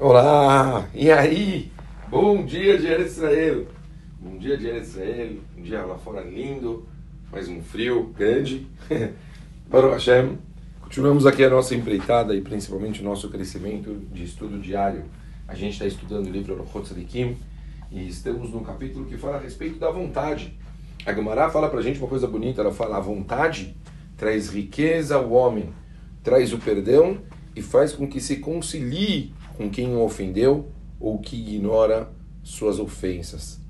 Olá! E aí? Bom dia de Israel! Bom dia de Israel, um dia lá fora lindo, mais um frio grande. Baruch Hashem, continuamos aqui a nossa empreitada e principalmente o nosso crescimento de estudo diário. A gente está estudando o livro Orochot Sadikim e estamos no capítulo que fala a respeito da vontade. A Gemara fala pra gente uma coisa bonita, ela fala a vontade traz riqueza ao homem, traz o perdão e faz com que se concilie com quem o ofendeu ou que ignora suas ofensas.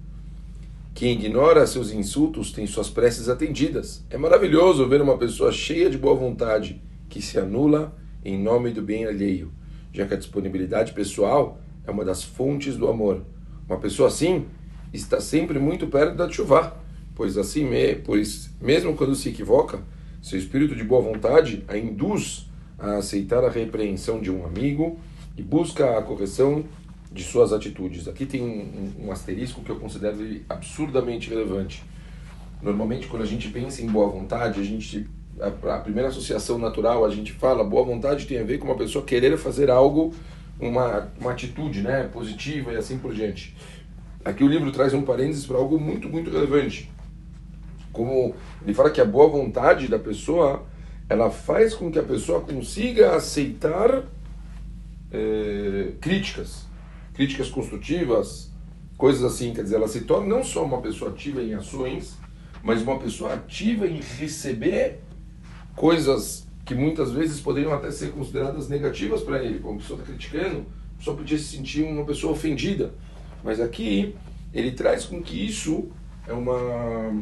Quem ignora seus insultos tem suas preces atendidas. É maravilhoso ver uma pessoa cheia de boa vontade que se anula em nome do bem alheio, já que a disponibilidade pessoal é uma das fontes do amor. Uma pessoa assim está sempre muito perto da chuva, pois assim, pois mesmo quando se equivoca, seu espírito de boa vontade a induz a aceitar a repreensão de um amigo e busca a correção de suas atitudes. Aqui tem um, um asterisco que eu considero absurdamente relevante. Normalmente, quando a gente pensa em boa vontade, a gente a, a primeira associação natural, a gente fala boa vontade tem a ver com uma pessoa querer fazer algo, uma, uma atitude né, positiva e assim por diante. Aqui o livro traz um parênteses para algo muito, muito relevante. Como ele fala que a boa vontade da pessoa ela faz com que a pessoa consiga aceitar é, críticas, críticas construtivas, coisas assim. Quer dizer, ela se torna não só uma pessoa ativa em ações, mas uma pessoa ativa em receber coisas que muitas vezes poderiam até ser consideradas negativas para ele. Como a pessoa está criticando, a pessoa podia se sentir uma pessoa ofendida. Mas aqui ele traz com que isso é uma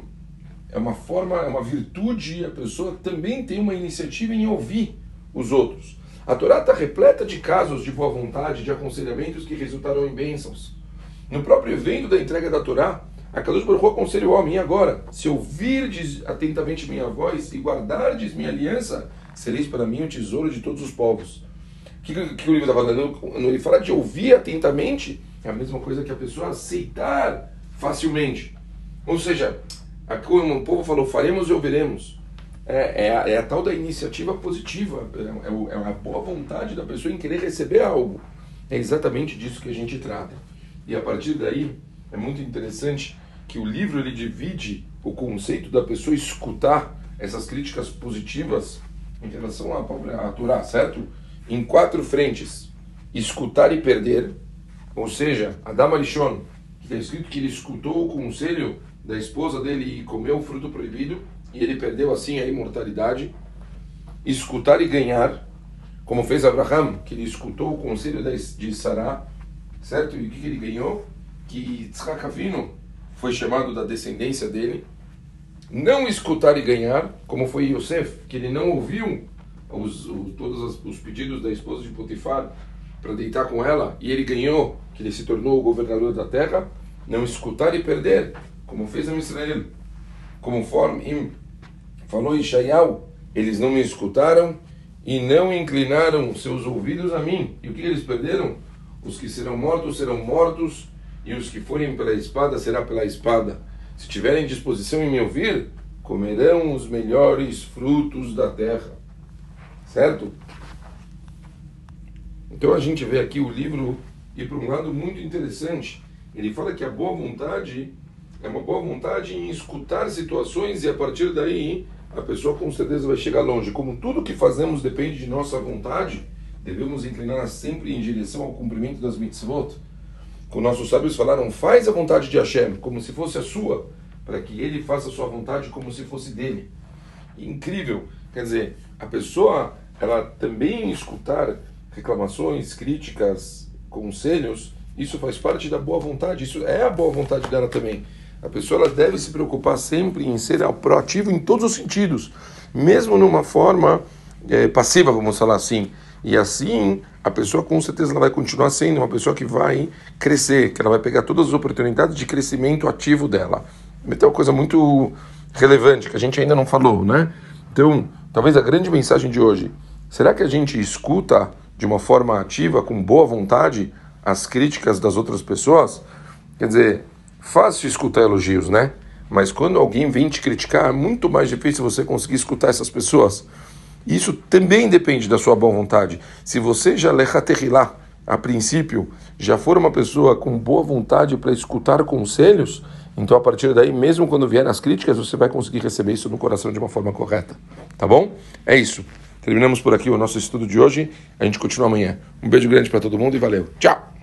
é uma forma, é uma virtude, a pessoa também tem uma iniciativa em ouvir os outros. A Torá está repleta de casos de boa vontade, de aconselhamentos que resultaram em bênçãos. No próprio evento da entrega da Torá, a Kadosh Baruch aconselha o homem, agora, se ouvirdes atentamente minha voz e guardardes minha aliança, sereis para mim o tesouro de todos os povos. O que, que, o livro está falando? Ele fala de ouvir atentamente, é a mesma coisa que a pessoa aceitar facilmente. Ou seja, o povo falou, faremos e ouviremos é, é, a, é a tal da iniciativa positiva, é, é, a boa vontade da pessoa em querer receber algo. É exatamente disso que a gente trata. E a partir daí, é muito interessante que o livro ele divide o conceito da pessoa escutar essas críticas positivas em relação à Torá, certo? Em quatro frentes: escutar e perder, ou seja, Adam Arishon, que está escrito que ele escutou o conselho da esposa dele e comeu o fruto proibido e ele perdeu assim a imortalidade. Escutar e ganhar, como fez Abraham, que ele escutou o conselho de Sará, certo? E o que, ele ganhou? Que Yitzhak Avinu foi chamado da descendência dele. Não escutar e ganhar, como foi Yosef, que ele não ouviu os, os, todos os pedidos da esposa de Potifar para deitar com ela, e ele ganhou, que ele se tornou o governador da terra. Não escutar e perder, como fez a Israel conforme falou Ishaial, eles não me escutaram e não inclinaram seus ouvidos a mim. E o que eles perderam? Os que serão mortos serão mortos, e os que forem pela espada será pela espada. Se tiverem disposição em me ouvir, comerão os melhores frutos da terra. Certo? Então a gente vê aqui o livro ir para um lado muito interessante. Ele fala que a boa vontade é uma boa vontade em escutar situações e a partir daí a pessoa com certeza vai chegar longe. Como tudo que fazemos depende de nossa vontade, devemos inclinar sempre em direção ao cumprimento das mitzvot. Como nossos sábios falaram, faz a vontade de Hashem como se fosse a sua, para que ele faça a sua vontade como se fosse dele. Incrível. Quer dizer, a pessoa, ela também escutar reclamações, críticas, conselhos, isso faz parte da boa vontade, isso é a boa vontade dela também. A pessoa deve se preocupar sempre em ser proativo em todos os sentidos, mesmo numa forma é, passiva, vamos falar assim. E assim, a pessoa com certeza ela vai continuar sendo uma pessoa que vai crescer, que ela vai pegar todas as oportunidades de crescimento ativo dela. Então, é uma coisa muito relevante que a gente ainda não falou, né? Então, talvez a grande mensagem de hoje, será que a gente escuta de uma forma ativa, com boa vontade, as críticas das outras pessoas? Quer dizer, fácil escutar elogios, né? Mas quando alguém vem te criticar, é muito mais difícil você conseguir escutar essas pessoas. Isso também depende da sua boa vontade. Se você já lechaterilá, a princípio, já for uma pessoa com boa vontade para escutar conselhos, então a partir daí, mesmo quando vierem as críticas, você vai conseguir receber isso no coração de uma forma correta. Tá bom? É isso. Terminamos por aqui o nosso estudo de hoje. A gente continua amanhã. Um beijo grande para todo mundo e valeu. Tchau!